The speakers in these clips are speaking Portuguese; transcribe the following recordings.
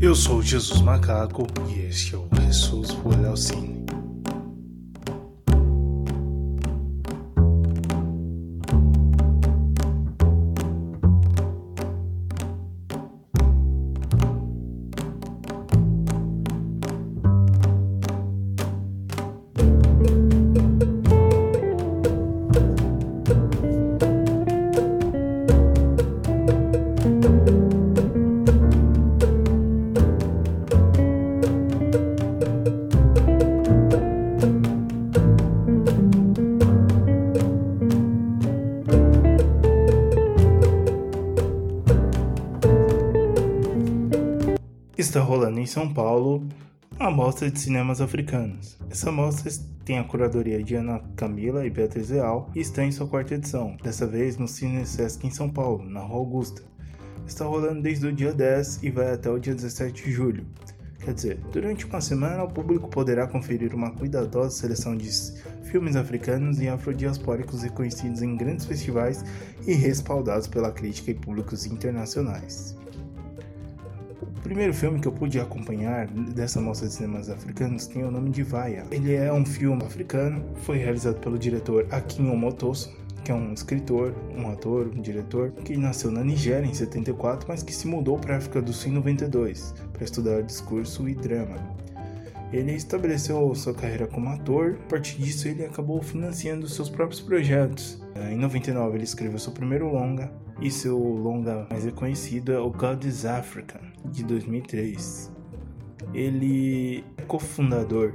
Eu sou Jesus Macaco e este é o Jesus ao Paulo a mostra de cinemas africanos. Essa mostra tem a curadoria de Ana Camila e Beatriz Real e está em sua quarta edição, dessa vez no Cine Sesc em São Paulo, na Rua Augusta. Está rolando desde o dia 10 e vai até o dia 17 de julho. Quer dizer, durante uma semana o público poderá conferir uma cuidadosa seleção de filmes africanos e afrodiaspóricos reconhecidos em grandes festivais e respaldados pela crítica e públicos internacionais. O primeiro filme que eu pude acompanhar dessa mostra de cinemas africanos tem o nome de Vaia. Ele é um filme africano, foi realizado pelo diretor Akin Omotoso, que é um escritor, um ator, um diretor que nasceu na Nigéria em 74, mas que se mudou para a África do Sul em 92 para estudar discurso e drama. Ele estabeleceu sua carreira como ator, a partir disso ele acabou financiando seus próprios projetos. Em 99 ele escreveu seu primeiro longa, e seu longa mais reconhecido é o God is Africa, de 2003. Ele é cofundador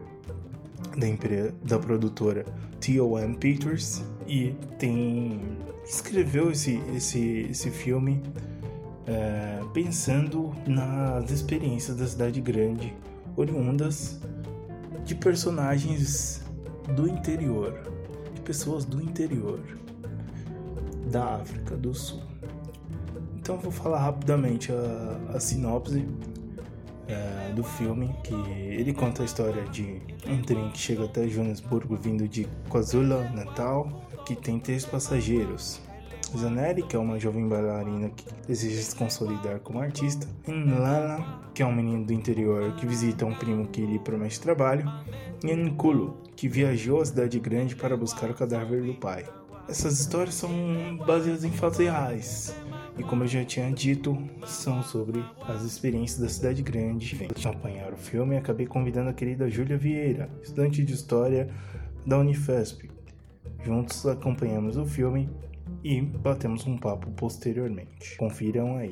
da, empresa, da produtora T.O.M. Pictures e tem escreveu esse, esse, esse filme é, pensando nas experiências da cidade grande oriundas de personagens do interior, de pessoas do interior da África do Sul. Então vou falar rapidamente a, a sinopse é, do filme, que ele conta a história de um trem que chega até Joanesburgo vindo de KwaZulu-Natal, que tem três passageiros. Zanelli, que é uma jovem bailarina que deseja se consolidar como artista, e Nlala, que é um menino do interior que visita um primo que lhe promete trabalho, e Nkulu, que viajou à cidade grande para buscar o cadáver do pai. Essas histórias são baseadas em fatos reais, e como eu já tinha dito, são sobre as experiências da cidade grande. Para acompanhar o filme, acabei convidando a querida Júlia Vieira, estudante de História da Unifesp. Juntos acompanhamos o filme e batemos um papo posteriormente. Confiram aí.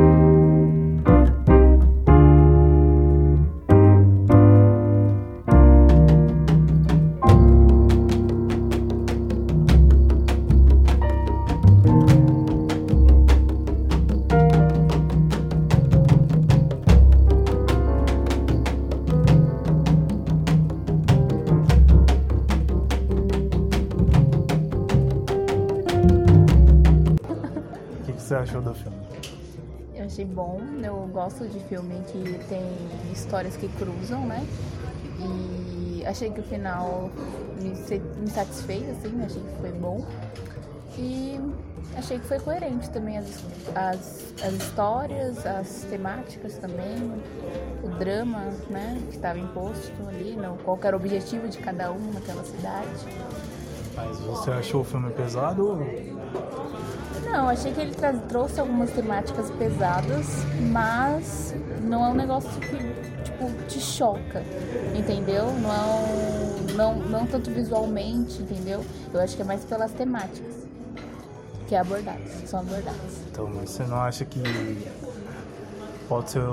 Achou do filme? Eu achei bom, eu gosto de filme que tem histórias que cruzam, né? E achei que o final me, me satisfez, assim, achei que foi bom. E achei que foi coerente também as, as, as histórias, as temáticas também, o drama, né, que estava imposto ali, não, qual era o objetivo de cada um naquela cidade. Mas você achou o filme pesado? Não, achei que ele trouxe algumas temáticas pesadas, mas não é um negócio que tipo, te choca, entendeu? Não, é um, não, não tanto visualmente, entendeu? Eu acho que é mais pelas temáticas que é abordadas, são abordadas. Então, mas você não acha que pode ser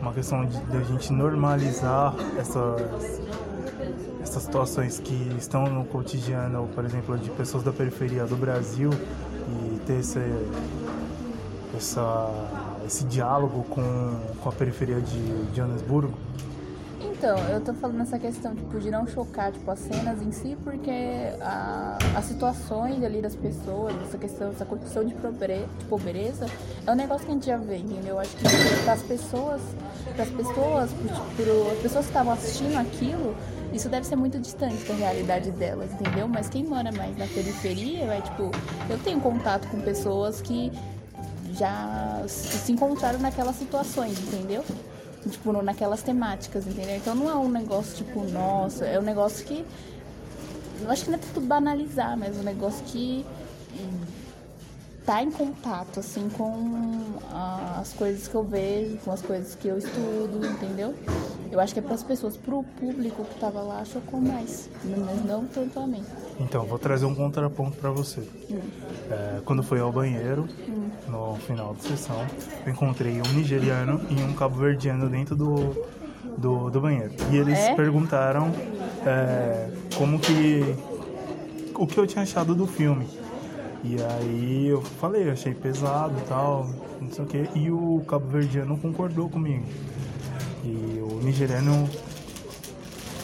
uma questão de, de a gente normalizar essas, essas situações que estão no cotidiano, por exemplo, de pessoas da periferia do Brasil ter esse, essa, esse diálogo com, com a periferia de Joanesburgo? Então, eu tô falando essa questão tipo, de não chocar tipo, as cenas em si, porque a, as situações ali das pessoas, essa questão, essa condição de pobreza, de é um negócio que a gente já vê, entendeu? Eu acho que para as pessoas, para as pessoas, para as pessoas que estavam assistindo aquilo, isso deve ser muito distante da realidade delas, entendeu? Mas quem mora mais na periferia, é tipo, eu tenho contato com pessoas que já se encontraram naquelas situações, entendeu? tipo, naquelas temáticas, entendeu? Então não é um negócio tipo, nossa, é um negócio que. Eu acho que não é tudo banalizar, mas é um negócio que tá em contato, assim, com as coisas que eu vejo, com as coisas que eu estudo, entendeu? Eu acho que é para as pessoas, para o público que tava lá, chocou mais, mas não tanto a mim. Então, vou trazer um contraponto para você. Hum. É, quando fui ao banheiro, hum. no final da sessão, eu encontrei um nigeriano e um cabo-verdiano dentro do, do, do, banheiro. E eles é? perguntaram é, como que... o que eu tinha achado do filme. E aí eu falei, achei pesado e tal, não sei o que. E o cabo verdiano concordou comigo. E o nigeriano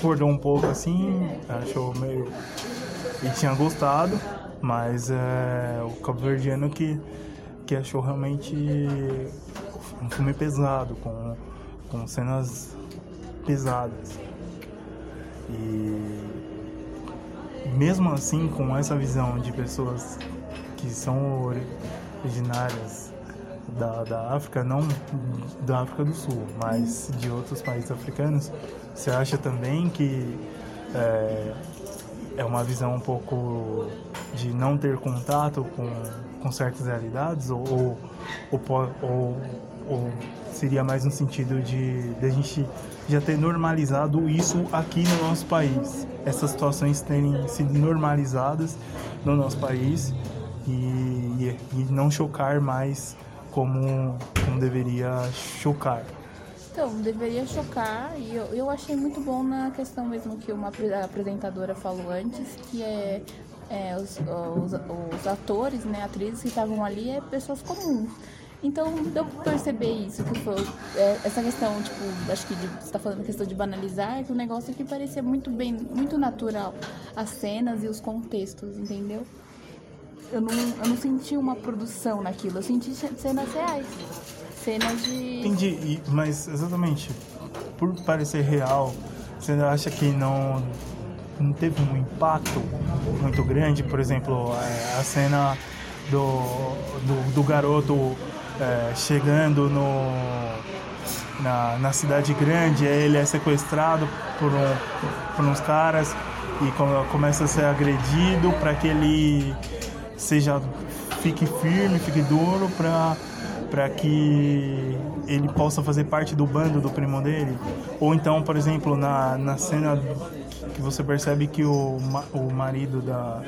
concordou um pouco assim, achou meio. Ele tinha gostado, mas é, o cabo verdiano que, que achou realmente um filme pesado, com, com cenas pesadas. E mesmo assim, com essa visão de pessoas que são originárias da, da África, não da África do Sul, mas de outros países africanos, você acha também que é, é uma visão um pouco de não ter contato com, com certas realidades? Ou, ou, ou, ou seria mais no sentido de, de a gente já ter normalizado isso aqui no nosso país, essas situações terem sido normalizadas no nosso país e, e não chocar mais como, como deveria chocar. Então, deveria chocar e eu, eu achei muito bom na questão mesmo que uma apresentadora falou antes, que é, é os, os, os, atores, né, atrizes que estavam ali, é pessoas comuns. Então, deu pra perceber isso, que foi é, essa questão, tipo, acho que de, você tá falando questão de banalizar, que o negócio aqui parecia muito bem, muito natural, as cenas e os contextos, entendeu? Eu não, eu não senti uma produção naquilo, eu senti cenas reais. Cenas de. Entendi, mas exatamente, por parecer real, você acha que não, não teve um impacto muito grande? Por exemplo, é, a cena do, do, do garoto é, chegando no, na, na cidade grande, ele é sequestrado por, um, por uns caras e começa a ser agredido para que ele seja fique firme, fique duro para para que ele possa fazer parte do bando do primo dele. Ou então, por exemplo, na, na cena que você percebe que o, o marido da,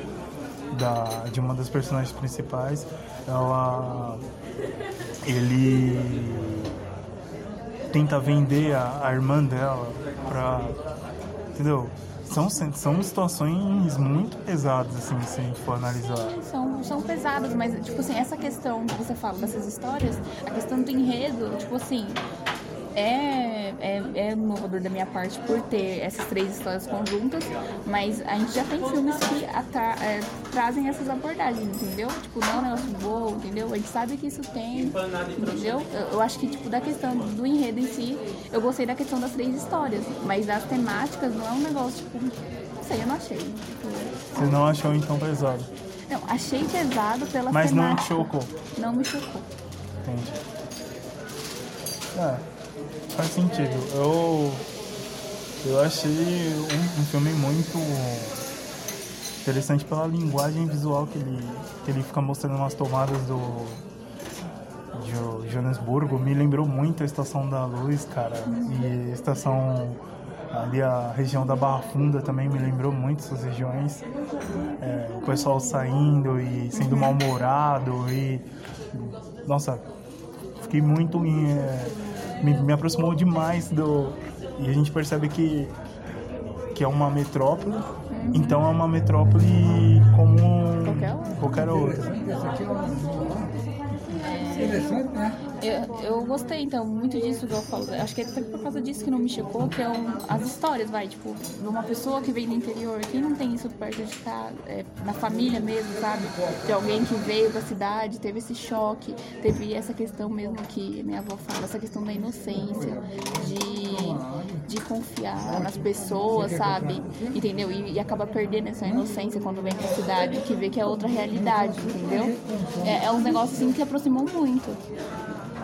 da, de uma das personagens principais, ela, ele tenta vender a, a irmã dela pra. Entendeu? São, são situações muito pesadas, assim, se a gente for analisar. São, são pesadas, mas, tipo assim, essa questão que você fala dessas histórias, a questão do enredo, tipo assim, é, é, é inovador da minha parte por ter essas três histórias conjuntas, mas a gente já tem filmes que é, trazem essas abordagens, entendeu? Tipo, não é um negócio bom, entendeu? A gente sabe que isso tem, entendeu? Eu, eu, acho que, tipo, da questão do enredo em si, eu gostei da questão das três histórias, mas das temáticas não é um negócio, tipo, não sei, eu não achei. Tipo, Você não achou então pesado? Não, achei pesado pela Mas temática. não te chocou? Não me chocou. Entendi. É. Faz sentido. Eu, eu achei um, um filme muito interessante pela linguagem visual que ele, que ele fica mostrando umas tomadas do de Joanesburgo. Me lembrou muito a Estação da Luz, cara. E a estação ali a região da Barra Funda também me lembrou muito essas regiões. É, o pessoal saindo e sendo mal-humorado e... Nossa, fiquei muito... Em, é, me, me aproximou demais do. E a gente percebe que, que é uma metrópole, então é uma metrópole como qualquer, qualquer outra. Interessante, né? Eu, eu gostei, então, muito disso que eu falo. Acho que é por causa disso que não me chocou, que é um, as histórias, vai, tipo, de uma pessoa que vem do interior, quem não tem isso perto de casa, é, na família mesmo, sabe? De alguém que veio da cidade, teve esse choque, teve essa questão mesmo que minha avó fala, essa questão da inocência, de, de confiar nas pessoas, sabe? Entendeu? E, e acaba perdendo essa inocência quando vem pra cidade, que vê que é outra realidade, entendeu? É, é um negócio assim que aproximou muito.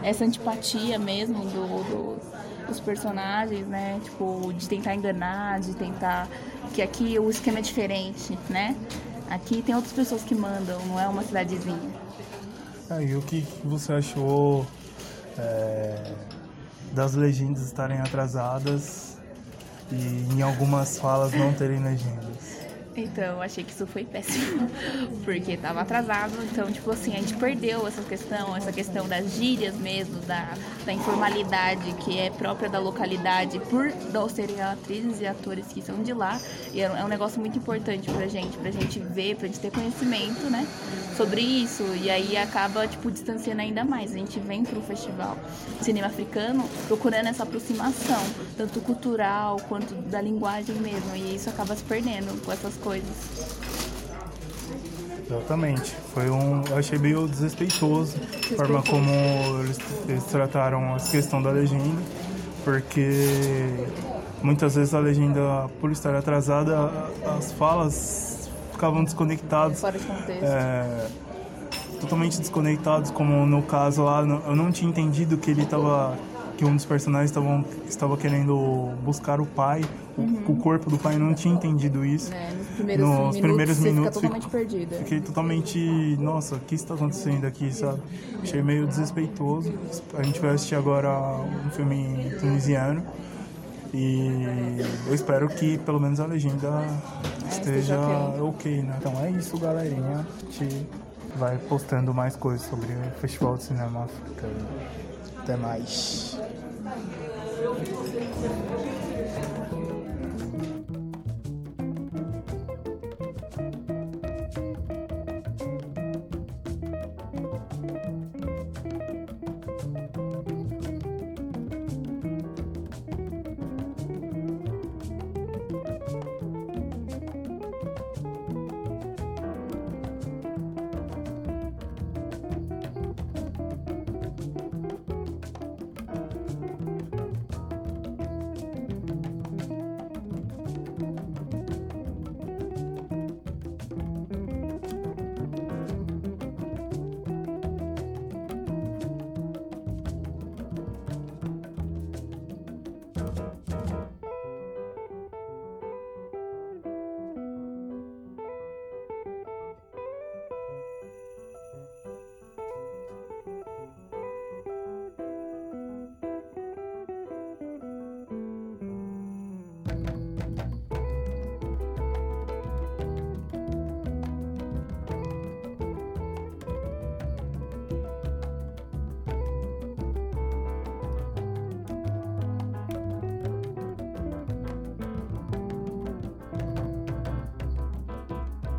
Essa antipatia mesmo do, do, dos personagens, né? Tipo, de tentar enganar, de tentar. Que aqui o esquema é diferente, né? Aqui tem outras pessoas que mandam, não é uma cidadezinha. Ah, e o que você achou é, das legendas estarem atrasadas e em algumas falas não terem legendas? Então, achei que isso foi péssimo, porque estava atrasado, então, tipo assim, a gente perdeu essa questão, essa questão das gírias mesmo, da, da informalidade que é própria da localidade, por não serem atrizes e atores que são de lá, e é, é um negócio muito importante pra gente, pra gente ver, pra gente ter conhecimento, né, sobre isso, e aí acaba, tipo, distanciando ainda mais. A gente vem pro festival cinema africano procurando essa aproximação, tanto cultural quanto da linguagem mesmo, e isso acaba se perdendo com essas coisas. Exatamente. Foi um. Eu achei meio desrespeitoso a forma como eles, eles trataram a questão da legenda, porque muitas vezes a legenda, por estar atrasada, as falas ficavam desconectadas. Fora de contexto. É, totalmente desconectados, como no caso lá, eu não tinha entendido que ele estava que um dos personagens estavam estava querendo buscar o pai, uhum. o, o, corpo do pai, não tinha entendido isso. É, nos primeiros nos minutos, primeiros minutos fica totalmente fico, perdido. Fiquei totalmente, nossa, o que está acontecendo aqui, sabe? Achei meio desrespeitoso. A gente vai assistir agora um filme tunisiano. E eu espero que pelo menos a legenda é, esteja ok, né? Então é isso, galerinha. A gente vai postando mais coisas sobre o Festival de Cinema Africano. Até mais. Thank you.